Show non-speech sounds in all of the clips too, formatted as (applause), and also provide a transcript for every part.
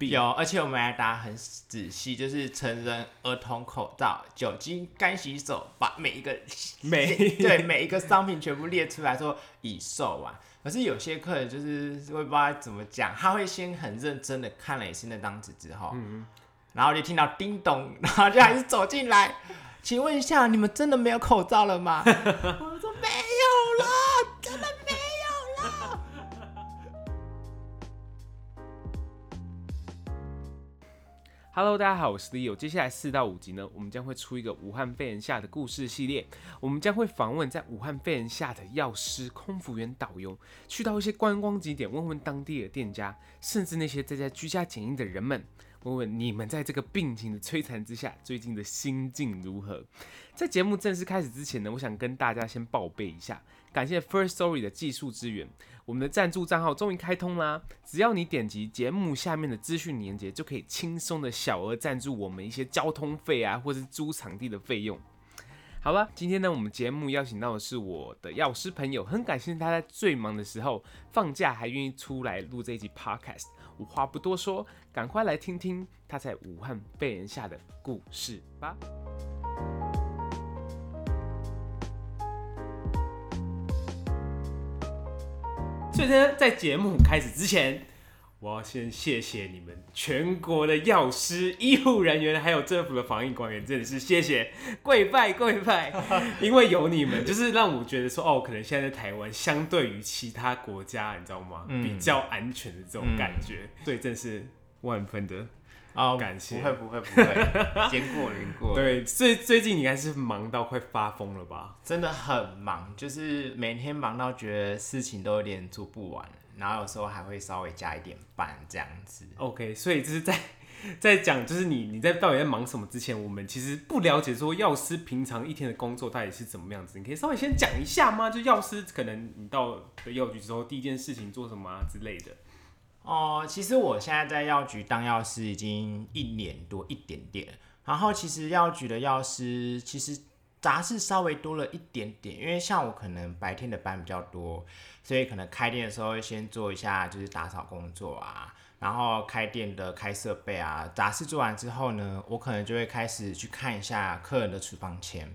毕。有，而且我们还打很仔细，就是成人、儿童口罩、酒精、干洗手，把每一个每对每一个商品全部列出来说已售完。可是有些客人就是会不知道怎么讲，他会先很认真的看了一次那张纸之后，嗯，然后就听到叮咚，然后就还是走进来，请问一下，你们真的没有口罩了吗？Hello，大家好，我是 Leo。接下来四到五集呢，我们将会出一个武汉肺炎下的故事系列。我们将会访问在武汉肺炎下的药师、空服员、导游，去到一些观光景点，问问当地的店家，甚至那些在家居家检疫的人们，问问你们在这个病情的摧残之下，最近的心境如何。在节目正式开始之前呢，我想跟大家先报备一下，感谢 First Story 的技术支援。我们的赞助账号终于开通啦！只要你点击节目下面的资讯连接，就可以轻松的小额赞助我们一些交通费啊，或是租场地的费用。好了，今天呢，我们节目邀请到的是我的药师朋友，很感谢他在最忙的时候放假还愿意出来录这一集 Podcast。我话不多说，赶快来听听他在武汉肺炎下的故事吧。所以呢，在节目开始之前，我要先谢谢你们全国的药师、医护人员，还有政府的防疫官员，真的是谢谢，跪拜跪拜，(laughs) 因为有你们，就是让我觉得说，哦，可能现在在台湾，相对于其他国家，你知道吗？嗯、比较安全的这种感觉，所以真是万分的。哦，感谢，不会不会不会，见过人过。(laughs) 对，最最近你应该是忙到快发疯了吧？真的很忙，就是每天忙到觉得事情都有点做不完，然后有时候还会稍微加一点班这样子。OK，所以就是在 (laughs) 在讲，就是你你在到底在忙什么之前，我们其实不了解说药师平常一天的工作到底是怎么样子，你可以稍微先讲一下吗？就药师可能你到了药局之后，第一件事情做什么啊之类的。哦，其实我现在在药局当药师已经一年多一点点，然后其实药局的药师其实杂事稍微多了一点点，因为像我可能白天的班比较多，所以可能开店的时候会先做一下就是打扫工作啊，然后开店的开设备啊，杂事做完之后呢，我可能就会开始去看一下客人的处方签，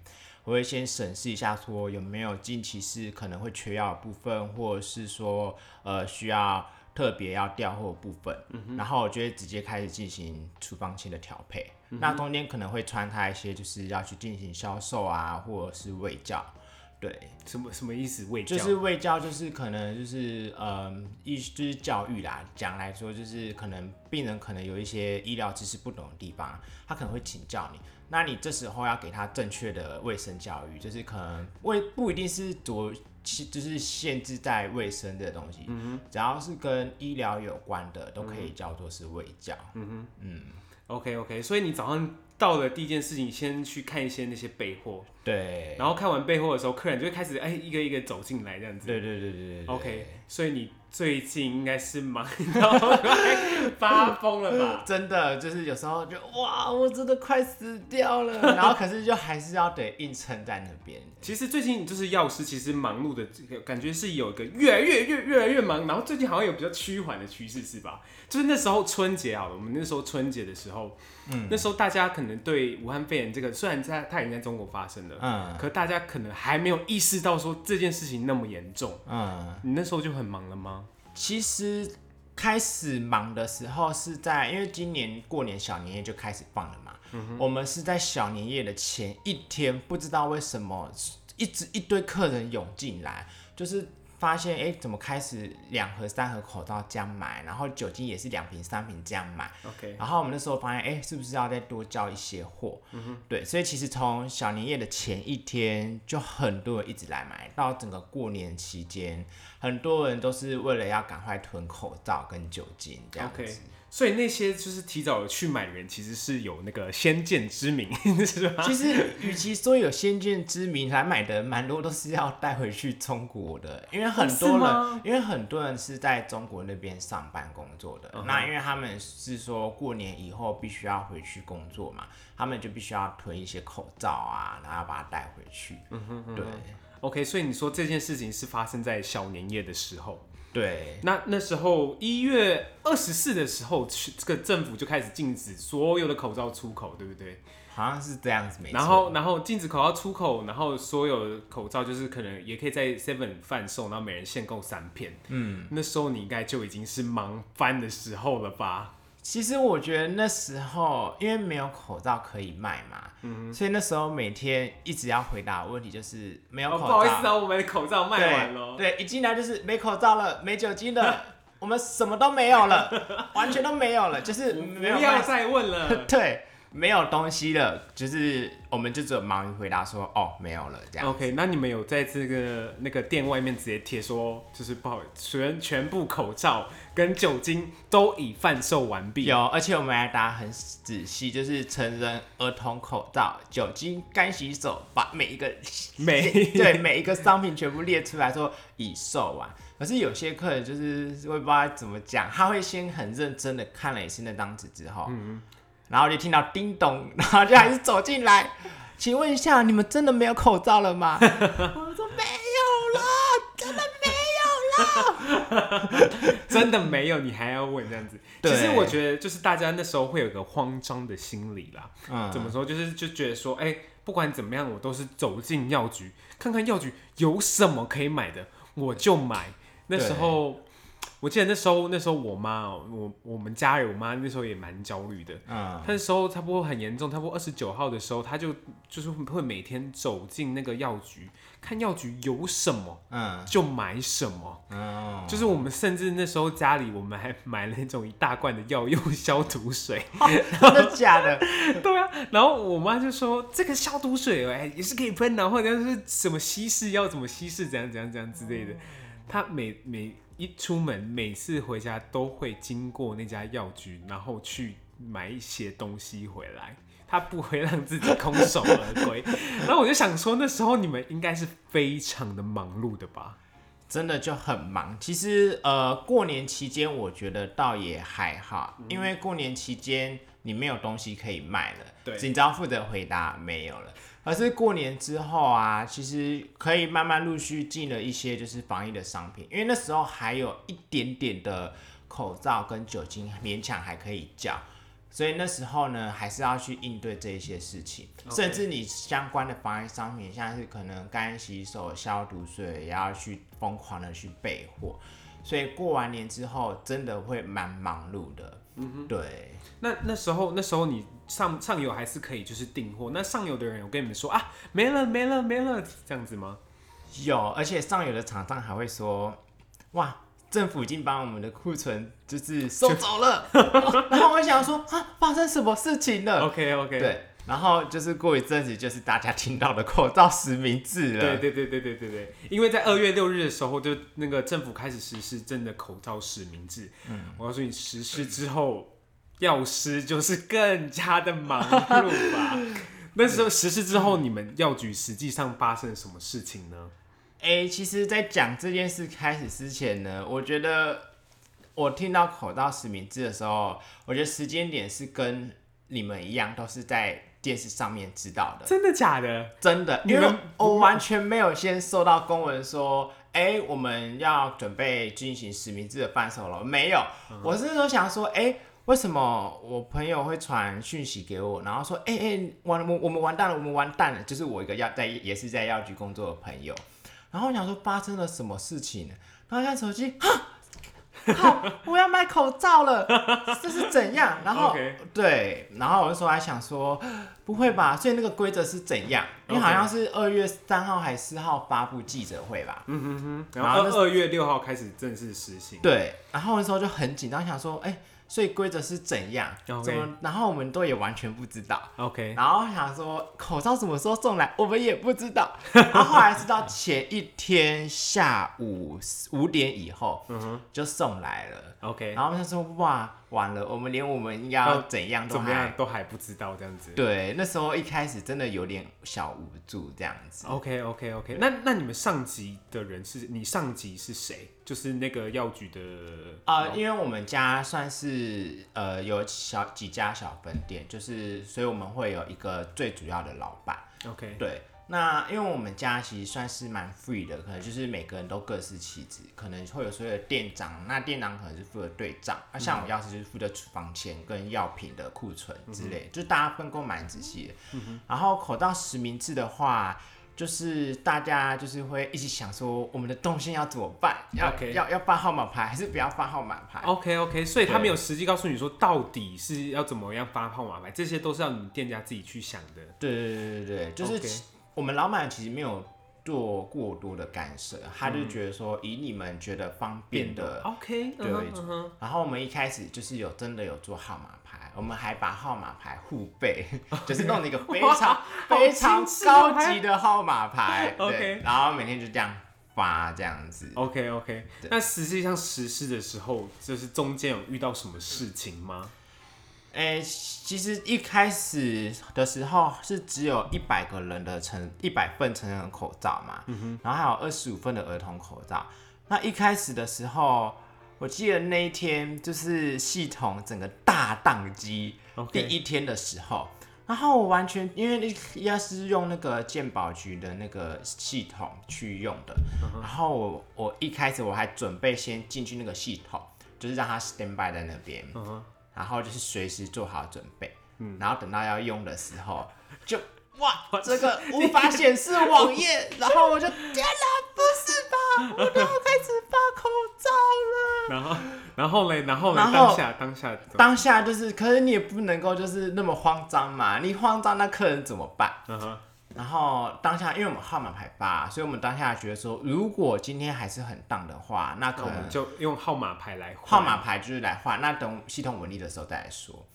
我会先审视一下说有没有近期是可能会缺药的部分，或者是说呃需要。特别要调货部分，嗯，然后我就会直接开始进行处方签的调配，嗯。那中间可能会穿插一些，就是要去进行销售啊，或者是卫教。对，什么什么意思？卫教就是卫教，就是可能就是嗯，意思就是教育啦。讲来说，就是可能病人可能有一些医疗知识不懂的地方，他可能会请教你。那你这时候要给他正确的卫生教育，就是可能卫不一定是多。其就是限制在卫生的东西，只要是跟医疗有关的，都可以叫做是卫教。嗯哼，嗯，OK OK，所以你早上到了第一件事情，先去看一些那些备货，对，然后看完备货的时候，客人就会开始哎、欸、一个一个走进来这样子，对对对对对，对，OK，所以你。最近应该是忙到快发疯了吧？(laughs) 真的，就是有时候就哇，我真的快死掉了，(laughs) 然后可是就还是要得硬撑在那边。其实最近就是药师，其实忙碌的这个感觉是有一个越来越越越来越忙，然后最近好像有比较趋缓的趋势，是吧？就是那时候春节好了，我们那时候春节的时候，嗯，那时候大家可能对武汉肺炎这个虽然在它已经在中国发生了，嗯，可大家可能还没有意识到说这件事情那么严重，嗯，你那时候就很忙了吗？其实开始忙的时候是在，因为今年过年小年夜就开始放了嘛。嗯、我们是在小年夜的前一天，不知道为什么一直一堆客人涌进来，就是。发现哎，怎么开始两盒、三盒口罩这样买，然后酒精也是两瓶、三瓶这样买。OK，然后我们那时候发现，哎，是不是要再多交一些货？对，所以其实从小年夜的前一天就很多人一直来买，到整个过年期间，很多人都是为了要赶快囤口罩跟酒精这样子。Okay. 所以那些就是提早去买的人，其实是有那个先见之明，(laughs) 是吧？其实，与其说有先见之明来买的，蛮多都是要带回去中国的，因为很多人，因为很多人是在中国那边上班工作的。Uh-huh. 那因为他们是说过年以后必须要回去工作嘛，他们就必须要囤一些口罩啊，然后要把它带回去。嗯哼，对。OK，所以你说这件事情是发生在小年夜的时候。对，那那时候一月二十四的时候，这个政府就开始禁止所有的口罩出口，对不对？好像是这样子没错，然后，然后禁止口罩出口，然后所有口罩就是可能也可以在 Seven 贩售，然后每人限购三片。嗯，那时候你应该就已经是忙翻的时候了吧？其实我觉得那时候因为没有口罩可以卖嘛，嗯，所以那时候每天一直要回答问题就是没有口罩。哦，不好意思啊，我们的口罩卖完了。对，一进来就是没口罩了，没酒精了，我们什么都没有了，(laughs) 完全都没有了，就是没要再问了。(laughs) 对。没有东西了，就是我们就只有忙于回答说哦没有了这样。OK，那你们有在这个那个店外面直接贴说，就是不好，全全部口罩跟酒精都已贩售完毕。有，而且我们还答很仔细，就是成人、儿童口罩、酒精、干洗手，把每一个每 (laughs) 对每一个商品全部列出来说已售完。可是有些客人就是我也不知道怎么讲，他会先很认真的看了一次那张纸之后，嗯。然后就听到叮咚，(laughs) 然后就还是走进来，请问一下，你们真的没有口罩了吗？(laughs) 我说没有了，真的没有了，(laughs) 真的没有，你还要问这样子？其实我觉得，就是大家那时候会有个慌张的心理啦。嗯，怎么说？就是就觉得说，哎，不管怎么样，我都是走进药局，看看药局有什么可以买的，我就买。那时候。我记得那时候，那时候我妈，我我们家人，我妈那时候也蛮焦虑的。嗯，她那时候差不多很严重，差不多二十九号的时候，她就就是会每天走进那个药局，看药局有什么，嗯，就买什么。嗯，就是我们甚至那时候家里，我们还买了那种一大罐的药用消毒水。真的假的？(laughs) 对啊。然后我妈就说：“这个消毒水哎，也是可以喷，然后者是什么稀释要怎么稀释，怎样怎样怎样之类的。”她每每。一出门，每次回家都会经过那家药局，然后去买一些东西回来。他不会让自己空手而归。(laughs) 然后我就想说，那时候你们应该是非常的忙碌的吧？真的就很忙。其实，呃，过年期间我觉得倒也还好，因为过年期间你没有东西可以卖了，对，只要负责回答没有了。而是过年之后啊，其实可以慢慢陆续进了一些就是防疫的商品，因为那时候还有一点点的口罩跟酒精勉强还可以叫，所以那时候呢还是要去应对这一些事情。甚至你相关的防疫商品，像是可能干洗手、消毒水，也要去疯狂的去备货，所以过完年之后真的会蛮忙碌的。嗯哼，对。那那时候那时候你。上上游还是可以，就是订货。那上游的人有跟你们说啊，没了没了没了这样子吗？有，而且上游的厂商还会说，哇，政府已经把我们的库存就是 (laughs) 收走了。然后我想说啊，发生什么事情了？OK OK，对。然后就是过一阵子，就是大家听到的口罩实名制了。对对对对对对对，因为在二月六日的时候，就那个政府开始实施真的口罩实名制。嗯，我告诉你，实施之后。药师就是更加的忙碌吧。(laughs) 那时候实施之后，你们药局实际上发生了什么事情呢？哎、欸，其实，在讲这件事开始之前呢，我觉得我听到口罩实名制的时候，我觉得时间点是跟你们一样，都是在电视上面知道的。真的假的？真的，因为我完全没有先收到公文说，哎、欸，我们要准备进行实名制的贩售了。没有，嗯、我是说想说，哎、欸。为什么我朋友会传讯息给我，然后说，哎、欸、哎、欸，完我我们完蛋了，我们完蛋了，就是我一个药在也是在药局工作的朋友，然后我想说发生了什么事情，然后看手机，(laughs) 好，我要买口罩了，(laughs) 这是怎样？然后 Okay. 对，然后我那时候还想说，不会吧？所以那个规则是怎样？因为好像是二月三号还是四号发布记者会吧？嗯哼哼，然后二月六号开始正式实行。对，然后那时候就很紧张，想说，哎、欸。所以规则是怎样.怎么？然后我们都也完全不知道。OK。然后想说口罩什么时候送来，我们也不知道。(laughs) 然后后来是到前一天下午五点以后，嗯哼，就送来了。OK。然后他说：“哇。”完了，我们连我们要怎样都、怎么样都还不知道这样子。对，那时候一开始真的有点小无助这样子。OK OK OK，那那你们上级的人是你上级是谁？就是那个药局的啊、呃，因为我们家算是呃有小几家小分店，就是所以我们会有一个最主要的老板。OK，对。那因为我们家其实算是蛮 free 的，可能就是每个人都各司其职，可能会有所谓的店长，那店长可能是负责对账，那、嗯、像我钥匙就是负责厨房钱跟药品的库存之类，嗯、就大家分工蛮仔细的。嗯、然后口罩实名制的话，就是大家就是会一起想说，我们的动线要怎么办？要.要要发号码牌还是不要发号码牌？OK OK，所以他没有实际告诉你说到底是要怎么样发号码牌，这些都是要你们店家自己去想的。对对对对对，就是。Okay. 我们老板其实没有做过多的干涉，他就觉得说以你们觉得方便的，OK，对为主。然后我们一开始就是有真的有做号码牌，我们还把号码牌互背. (laughs) (laughs) 就是弄了一个非常 (laughs) 非常高级的号码牌，OK。然后每天就这样发这样子，OK OK。那实际上实施的时候，就是中间有遇到什么事情吗？哎、欸，其实一开始的时候是只有一百个人的成一百份成人口罩嘛，嗯、然后还有二十五份的儿童口罩。那一开始的时候，我记得那一天就是系统整个大宕机.第一天的时候，然后我完全因为要是用那个鉴宝局的那个系统去用的，嗯、然后我我一开始我还准备先进去那个系统，就是让它 stand by 在那边。嗯然后就是随时做好准备，嗯，然后等到要用的时候，(laughs) 就哇，这个无法显示网页，(laughs) 然后我就天哪，不是吧？我都要开始发口罩了。然后，然后嘞，然后嘞，当下，当下，当下就是，可是你也不能够就是那么慌张嘛，你慌张那客人怎么办？嗯哼。然后当下，因为我们号码牌八，所以我们当下觉得说，如果今天还是很荡的话，那可能、嗯、就用号码牌来换。号码牌就是来换，那等系统稳定的时候再来说。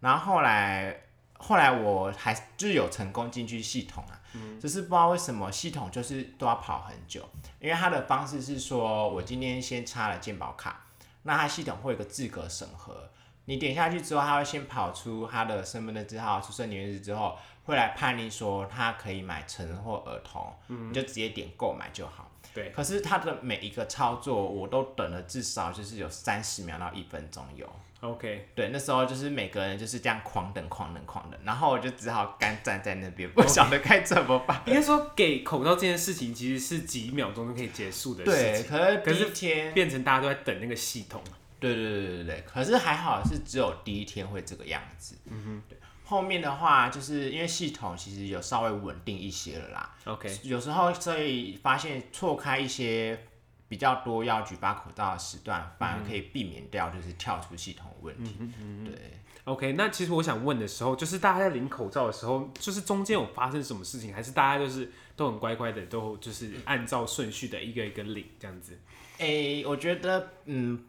然后后来，后来我还就是有成功进去系统啊，嗯、只是不知道为什么系统就是都要跑很久，因为它的方式是说我今天先插了健保卡，那它系统会有个资格审核，你点下去之后，他会先跑出他的身份证字号、出生年月日之后。会来判定说他可以买成人或儿童，嗯、你就直接点购买就好。对。可是他的每一个操作，我都等了至少就是有三十秒到一分钟有。OK。对，那时候就是每个人就是这样狂等、狂等、狂等，然后我就只好干站在那边，不晓得该怎么办。应该说给口罩这件事情其实是几秒钟就可以结束的事情。对，可是可是天变成大家都在等那个系统。对对对对对，可是还好是只有第一天会这个样子。嗯哼。对。后面的话，就是因为系统其实有稍微稳定一些了啦。OK，有时候所以发现错开一些比较多要举发口罩的时段，反而可以避免掉就是跳出系统问题。嗯嗯对。OK，那其实我想问的时候，就是大家在领口罩的时候，就是中间有发生什么事情，还是大家就是都很乖乖的，都就是按照顺序的一个一个领这样子？诶、欸，我觉得嗯。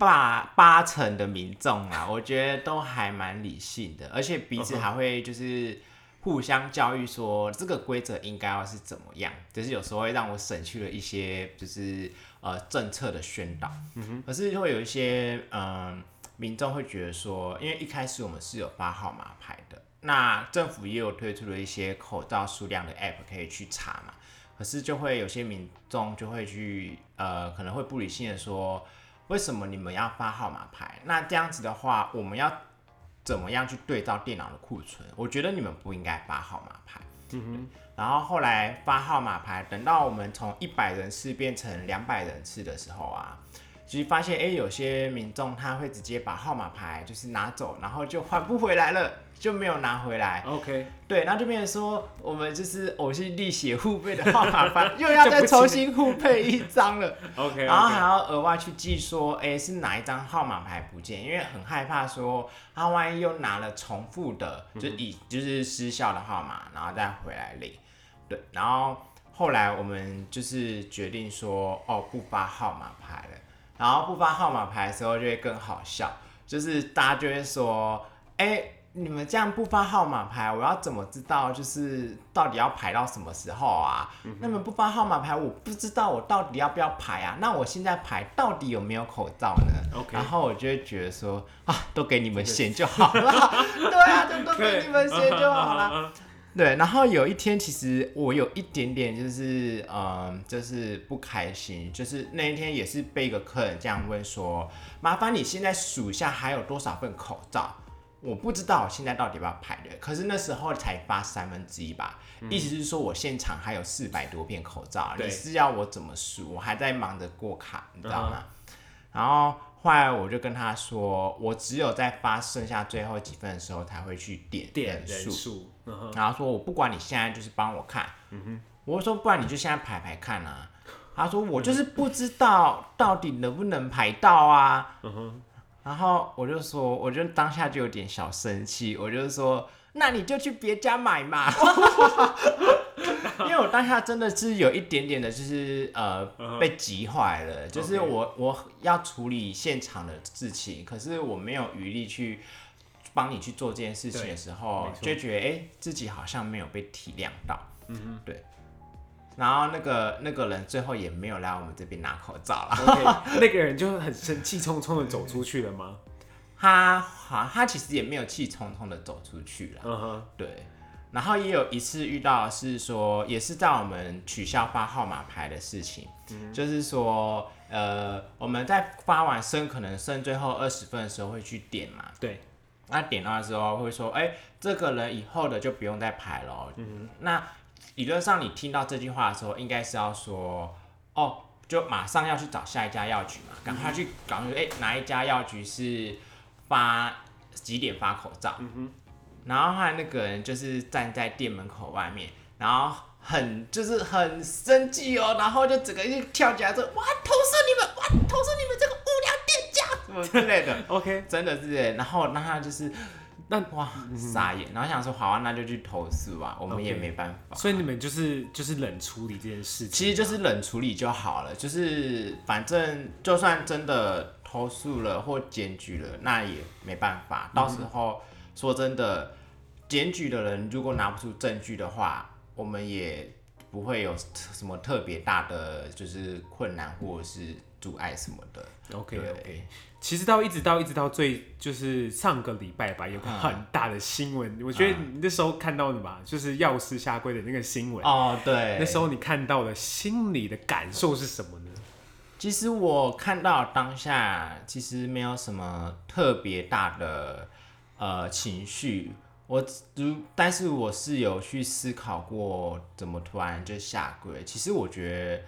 八八成的民众啊，(laughs) 我觉得都还蛮理性的，而且彼此还会就是互相教育说这个规则应该要是怎么样，就是有时候会让我省去了一些就是呃政策的宣导。可是会有一些嗯、呃、民众会觉得说，因为一开始我们是有发号码牌的，那政府也有推出了一些口罩数量的 app 可以去查嘛，可是就会有些民众就会去呃可能会不理性的说。为什么你们要发号码牌？那这样子的话，我们要怎么样去对照电脑的库存？我觉得你们不应该发号码牌。嗯哼。然后后来发号码牌，等到我们从一百人次变成两百人次的时候啊，其实发现，哎，有些民众他会直接把号码牌就是拿走，然后就还不回来了。就没有拿回来。OK，对，然后就变成说，我们就是呕心沥血互背的号码牌，又要再重新互配一张了。(laughs) OK，然后还要额外去记说，哎，是哪一张号码牌不见？因为很害怕说，他万一又拿了重复的，就以就是失效的号码，然后再回来领。对，然后后来我们就是决定说，哦，不发号码牌了。然后不发号码牌的时候就会更好笑，就是大家就会说，哎。你们这样不发号码牌，我要怎么知道就是到底要排到什么时候啊？嗯、那么不发号码牌，我不知道我到底要不要排啊？那我现在排到底有没有口罩呢.然后我就会觉得说啊，都给你们选就好了，(laughs) (laughs) 对啊，就都给你们选就好了。对，然后有一天其实我有一点点就是嗯，就是不开心，就是那一天也是被一个客人这样问说，麻烦你现在数一下还有多少份口罩。我不知道现在到底要不要排队，可是那时候才发三分之一吧，嗯、意思是说我现场还有四百多片口罩，你是要我怎么数？我还在忙着过卡，你知道吗？嗯、然后后来我就跟他说，我只有在发剩下最后几份的时候才会去点点数，嗯、然后说我不管你现在就是帮我看，我说不然你就现在排排看啊，他说我就是不知道到底能不能排到啊。嗯然后我就说，我就当下就有点小生气，我就说，那你就去别家买嘛，(laughs) 因为我当下真的是有一点点的，就是呃被急坏了，就是我我要处理现场的事情，可是我没有余力去帮你去做这件事情的时候，就觉得哎、欸、自己好像没有被体谅到，嗯哼，对。然后那个那个人最后也没有来我们这边拿口罩了。Okay, (laughs) 那个人就很生气冲冲的走出去了吗？他好，他其实也没有气冲冲的走出去了。嗯哼，对。然后也有一次遇到是说，也是在我们取消发号码牌的事情，嗯、就是说，呃，我们在发完剩可能剩最后二十分的时候会去点嘛。对。那点到的时候会说，哎，这个人以后的就不用再排了。嗯哼，那。理论上，你听到这句话的时候，应该是要说，哦，就马上要去找下一家药局嘛，赶快去，赶快，哎，哪一家药局是发几点发口罩？嗯哼。然后后来那个人就是站在店门口外面，然后很就是很生气哦，然后就整个就跳起来说，哇，投诉你们，哇，投诉你们这个无良店家，什么之类的。(laughs) OK，真的是哎，然后那他就是。那哇傻眼，然后想说好啊，那就去投诉吧，我们也没办法。所以你们就是就是冷处理这件事情，其实就是冷处理就好了，就是反正就算真的投诉了或检举了，那也没办法。到时候说真的，检举的人如果拿不出证据的话，我们也不会有什么特别大的就是困难或者是阻碍什么的。OK OK。其实到一直到一直到最就是上个礼拜吧，有个很大的新闻，嗯、我觉得你那时候看到的吧，嗯、就是药师下跪的那个新闻哦，对，那时候你看到的心里的感受是什么呢？其实我看到当下其实没有什么特别大的呃情绪，我如但是我是有去思考过怎么突然就下跪。其实我觉得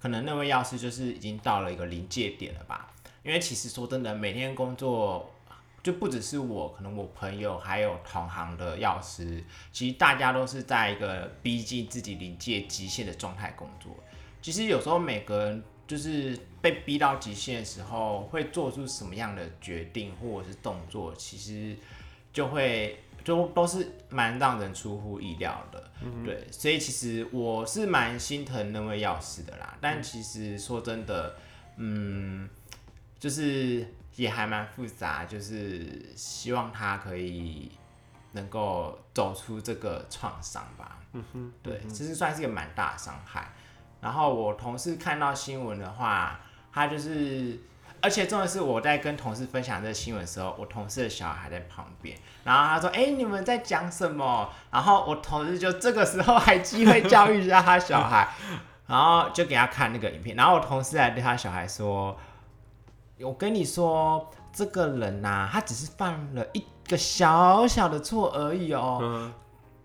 可能那位药师就是已经到了一个临界点了吧。因为其实说真的，每天工作就不只是我，可能我朋友还有同行的药师，其实大家都是在一个逼近自己临界极限的状态工作。其实有时候每个人就是被逼到极限的时候，会做出什么样的决定或者是动作，其实就会就都是蛮让人出乎意料的。嗯。对，所以其实我是蛮心疼那位药师的啦。但其实说真的，嗯。就是也还蛮复杂，就是希望他可以能够走出这个创伤吧。嗯哼，对，其实算是一个蛮大的伤害。然后我同事看到新闻的话，他就是，而且重要的是我在跟同事分享这个新闻的时候，我同事的小孩在旁边，然后他说：“哎、你们在讲什么？”然后我同事就这个时候还机会教育一下他小孩，然后就给他看那个影片，然后我同事还对他小孩说。我跟你说，这个人呐、啊，他只是犯了一个小小的错而已哦，嗯、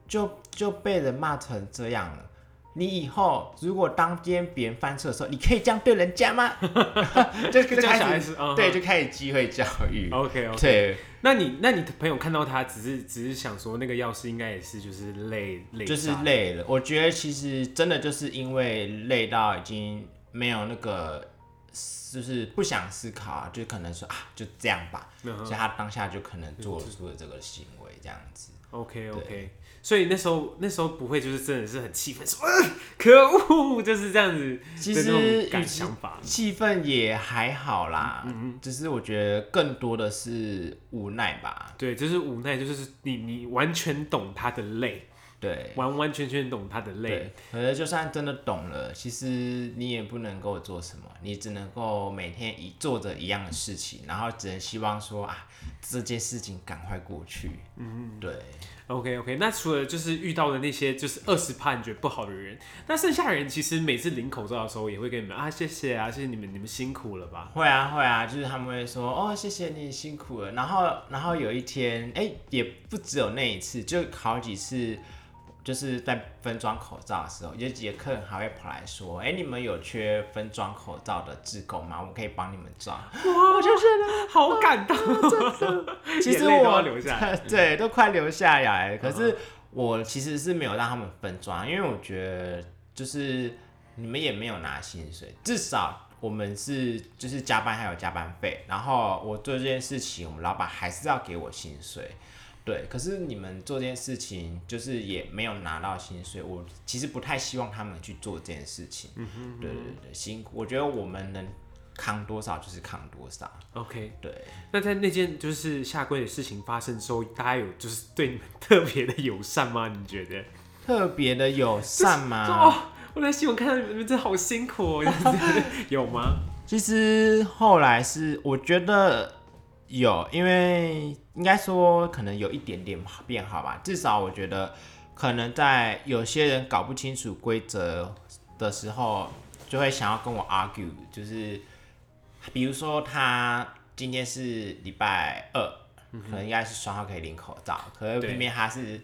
就就被人骂成这样了。你以后如果当今天别人犯错的时候，你可以这样对人家吗？(laughs) (laughs) 就就开始，嗯、对，就开始机会教育。OK OK。对，那你那你朋友看到他，只是只是想说，那个药师应该也是就是累累，就是累了。我觉得其实真的就是因为累到已经没有那个。就是不想思考啊，就可能说啊，就这样吧。Uh. 所以他当下就可能做出了这个行为，这样子。OK OK。所以那时候那时候不会就是真的是很气愤，说、呃、可恶，就是这样子。其实感想法，气愤也还好啦。嗯嗯。只是我觉得更多的是无奈吧。对，就是无奈，就是你你完全懂他的累。对，完完全全懂他的累。可是就算真的懂了，其实你也不能够做什么，你只能够每天一做着一样的事情，然后只能希望说啊，这件事情赶快过去。嗯，对。OK OK，那除了就是遇到的那些就是二十趴你觉得不好的人，那剩下的人其实每次领口罩的时候也会跟你们啊谢谢啊谢谢你们你们辛苦了吧？会啊会啊，就是他们会说哦谢谢你辛苦了，然后然后有一天哎、欸、也不只有那一次，就好几次。就是在分装口罩的时候，有几个客人还会跑来说：“哎、欸，你们有缺分装口罩的志工吗？我们可以帮你们装。”哇，我就觉得好感动，真的。(laughs) 其实我流下来，(laughs) 对，都快流下来。可是我其实是没有让他们分装，因为我觉得就是你们也没有拿薪水，至少我们是就是加班还有加班费，然后我做这件事情，我们老板还是要给我薪水。对，可是你们做这件事情，就是也没有拿到薪水。我其实不太希望他们去做这件事情。嗯哼，嗯哼，对对对，辛苦。我觉得我们能扛多少就是扛多少。OK，对。那在那件就是下跪的事情发生之后，大家有就是对你们特别的友善吗？你觉得？特别的友善吗？哦，我在新闻看到你们真的好辛苦哦，(laughs) 有吗？其实后来是我觉得。有，因为应该说可能有一点点变好吧。至少我觉得，可能在有些人搞不清楚规则的时候，就会想要跟我 argue，就是比如说他今天是礼拜二，嗯、可能应该是双号可以领口罩，可是偏偏他是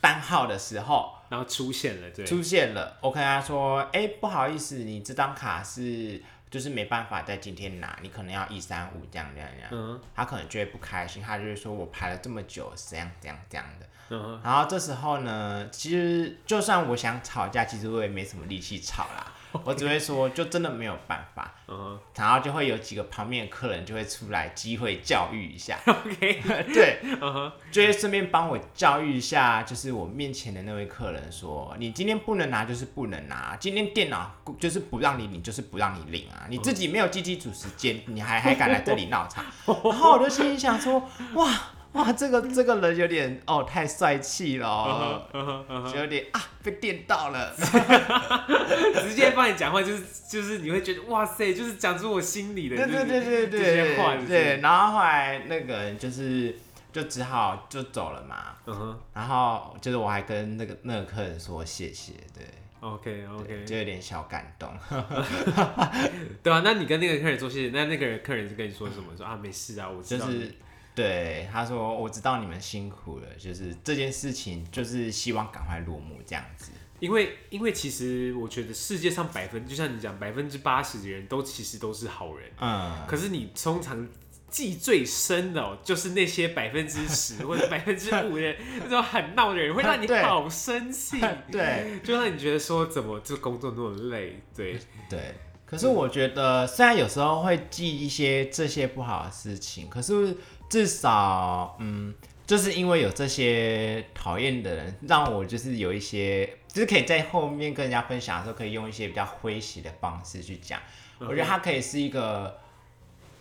单号的时候，然后出现了，对，出现了。我跟他说，哎、欸，不好意思，你这张卡是。就是没办法在今天拿，你可能要一三五这样这样这样，嗯，他可能就会不开心，他就会说我排了这么久，这样这样这样的。嗯，然后这时候呢，其实就算我想吵架，其实我也没什么力气吵啦。(laughs) 我只会说，就真的没有办法。嗯，然后就会有几个旁边的客人就会出来机会教育一下。(laughs) OK，(laughs) 对，嗯哼，就会顺便帮我教育一下，就是我面前的那位客人说，你今天不能拿就是不能拿，今天电脑就是不让你领就是不让你领啊，你自己没有积极主时间，你还还敢来这里闹场？然后我就心里想说，哇。哇，这个这个人有点哦，太帅气了哦，uh -huh, uh -huh, uh -huh. 有点啊，被电到了，(laughs) 直接帮你讲话，就是就是你会觉得哇塞，就是讲出我心里的，对对对对对，这些话，对。然后后来那个人就是就只好就走了嘛，uh. 然后就是我还跟那个那个客人说谢谢，对，OK OK，就有点小感动，(laughs) 对啊，那你跟那个客人说谢谢，那那个人客人是跟你说什么？说啊没事啊，我知道。就是对，他说我知道你们辛苦了，就是这件事情就是希望赶快落幕这样子。因为因为其实我觉得世界上百分就像你讲百分之八十的人都其实都是好人，嗯，可是你通常记最深的，就是那些百分之十 (laughs) 或者百分之五的那种很闹的人，会让你好生气，(laughs) 对，就让你觉得说怎么这工作那么累，对 (laughs) 对。可是我觉得虽然有时候会记一些这些不好的事情，可是。至少，嗯，就是因为有这些讨厌的人，让我就是有一些，就是可以在后面跟人家分享的时候，可以用一些比较诙谐的方式去讲。我觉得他可以是一个，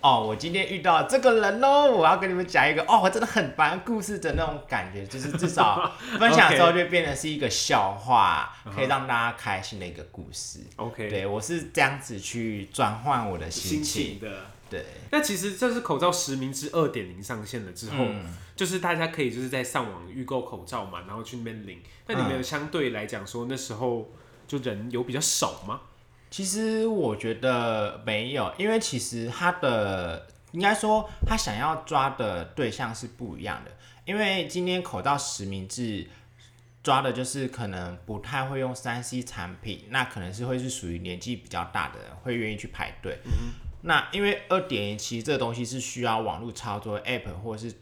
哦，我今天遇到这个人喽，我要跟你们讲一个，哦，我真的很烦故事的那种感觉，就是至少 (laughs) 分享之后就变成是一个笑话可以让大家开心的一个故事。OK，对，我是这样子去转换我的心情，心情的。对，那其实这是口罩实名制二点零上线了之后，嗯，就是大家可以就是在上网预购口罩嘛，然后去那边领。那你们有相对来讲说那时候就人有比较少吗？其实我觉得没有，因为其实他的应该说他想要抓的对象是不一样的。因为今天口罩实名制抓的就是可能不太会用三 C 产品，那可能是会是属于年纪比较大的人会愿意去排队。嗯那因为二点零其实这个东西是需要网络操作 App 或者是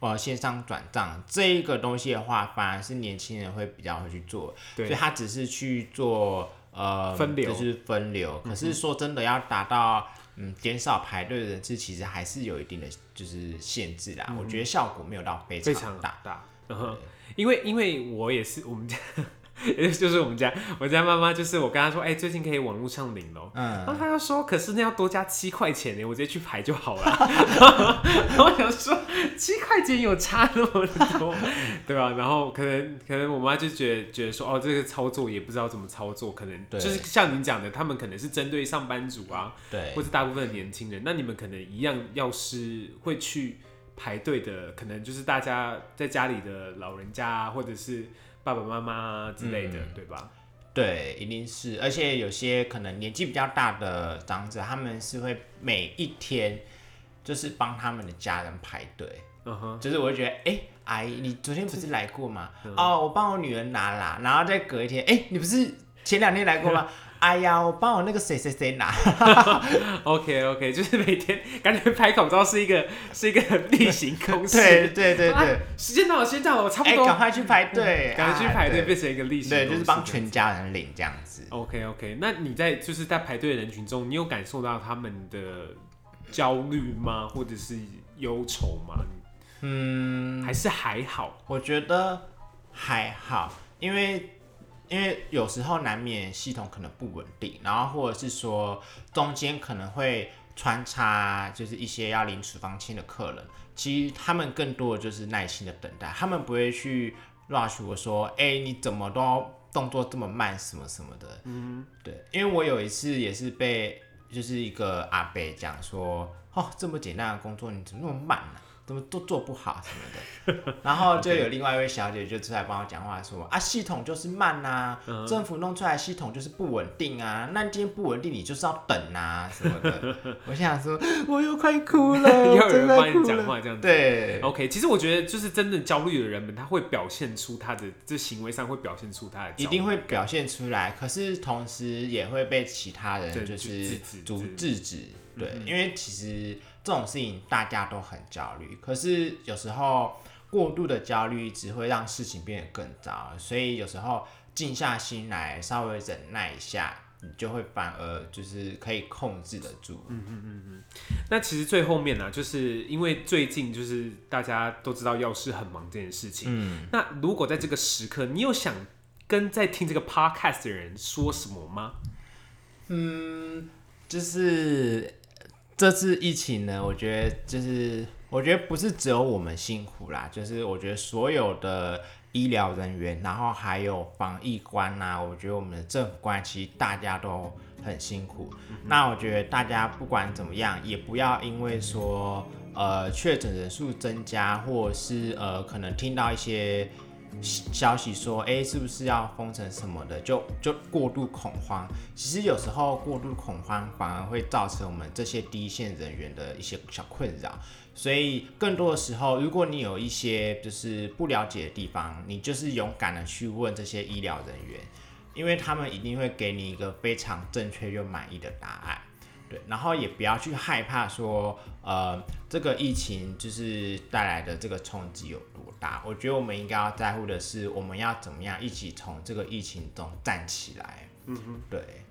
呃线上转账这一个东西的话，反而是年轻人会比较会去做，所以他只是去做呃分流，就是分流。可是说真的要达到嗯减少排队的人次，其实还是有一定的就是限制啦。嗯、我觉得效果没有到非常大，非常大。嗯，因为因为我也是我们家。(laughs) 就是我们家，我家妈妈就是我跟她说，哎、欸，最近可以网络上领咯。嗯，然后她就说，可是那要多加七块钱呢，我直接去排就好了。(laughs) 然后我想说，七块钱有差那么多，(laughs) 对吧？然后可能可能我妈就觉得觉得说，哦，这个操作也不知道怎么操作，可能就是像您讲的，他们可能是针对上班族啊，对，或者大部分的年轻人。那你们可能一样，要是会去排队的，可能就是大家在家里的老人家啊，或者是爸爸妈妈之类的，嗯、对吧？对，一定是。而且有些可能年纪比较大的长者，他们是会每一天就是帮他们的家人排队。嗯哼，就是我会觉得，哎、欸，阿姨，你昨天不是来过吗？嗯、哦，我帮我女儿拿啦，然后再隔一天，哎、欸，你不是前两天来过吗？(laughs) 哎呀，我帮我那个谁谁谁拿。(laughs) OK OK，(laughs) 就是每天感觉拍口罩是一个 (laughs) 是一个例行公事。对对对对，啊、时间到了，时间到了，我差不多。赶、欸、快去排队，赶、嗯、快去排队，啊、变成一个例行。对，就是帮全家人领这样子。OK OK，那你在就是在排队的人群中，你有感受到他们的焦虑吗？或者是忧愁吗？嗯，还是还好？我觉得还好，因为。因为有时候难免系统可能不稳定，然后或者是说中间可能会穿插，就是一些要领处方签的客人，其实他们更多的就是耐心的等待，他们不会去 rush 我说，哎、欸，你怎么都动作这么慢，什么什么的。嗯，对，因为我有一次也是被就是一个阿伯讲说，哦，这么简单的工作你怎么那么慢呢、啊？怎么都做不好什么的，(laughs) 然后就有另外一位小姐就出来帮我讲话说啊，系统就是慢呐、啊，政府弄出来系统就是不稳定啊，那今天不稳定你就是要等啊什么的。(laughs) 我想说，我又快哭了，(laughs) 又有人帮你讲话这样子。对，OK，其实我觉得就是真正焦虑的人们，他会表现出他的这行为上会表现出他的，一定会表现出来，可是同时也会被其他人就是阻制止。对，因为其实。这种事情大家都很焦虑，可是有时候过度的焦虑只会让事情变得更糟，所以有时候静下心来，稍微忍耐一下，你就会反而就是可以控制得住。嗯嗯嗯嗯。那其实最后面呢、啊，就是因为最近就是大家都知道药师很忙这件事情。嗯。那如果在这个时刻，你有想跟在听这个 podcast 的人说什么吗？嗯，就是。这次疫情呢，我觉得就是，我觉得不是只有我们辛苦啦，就是我觉得所有的医疗人员，然后还有防疫官呐，我觉得我们的政府官其实大家都很辛苦。那我觉得大家不管怎么样，也不要因为说呃确诊人数增加，或者是呃可能听到一些。消息说，哎、是不是要封城什么的，就就过度恐慌。其实有时候过度恐慌反而会造成我们这些第一线人员的一些小困扰。所以更多的时候，如果你有一些就是不了解的地方，你就是勇敢的去问这些医疗人员，因为他们一定会给你一个非常正确又满意的答案。对，然后也不要去害怕说，呃，这个疫情就是带来的这个冲击有多大。我觉得我们应该要在乎的是，我们要怎么样一起从这个疫情中站起来。嗯哼，对。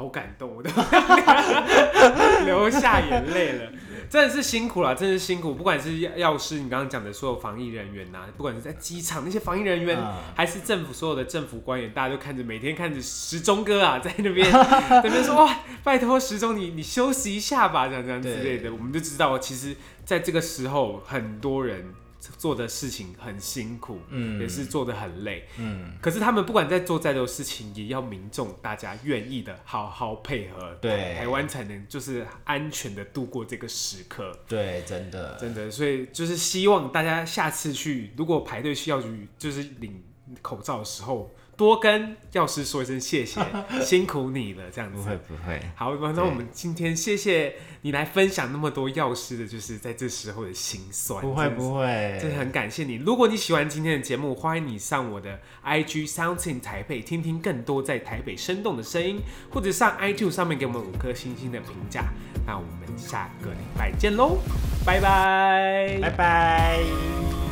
好感动，我都 (laughs) 流下眼泪了，真的是辛苦了，真的是辛苦。不管是药师，你刚刚讲的所有防疫人员呐、啊，不管是在机场那些防疫人员，嗯、还是政府所有的政府官员，大家都看着每天看着时钟哥啊，(laughs) 在那边 (laughs) 那边说哇，拜托时钟你你休息一下吧，这样这样之类的，我们就知道，其实在这个时候，很多人。做的事情很辛苦，嗯，也是做的很累，嗯。可是他们不管在做再多事情，也要民众大家愿意的好好配合，对，台湾才能就是安全的度过这个时刻。对，真的，真的。所以就是希望大家下次去，如果排队需要去就是领口罩的时候。多跟药师说一声谢谢，(laughs) 辛苦你了，这样子。不会不会。好，那我们今天谢谢你来分享那么多药师的，就是在这时候的心酸。不会不会，真的很感谢你。如果你喜欢今天的节目，欢迎你上我的 IG Sounding 台北，听听更多在台北生动的声音，或者上 iTunes 上面给我们五颗星星的评价。那我们下个礼拜见喽，拜拜，拜拜。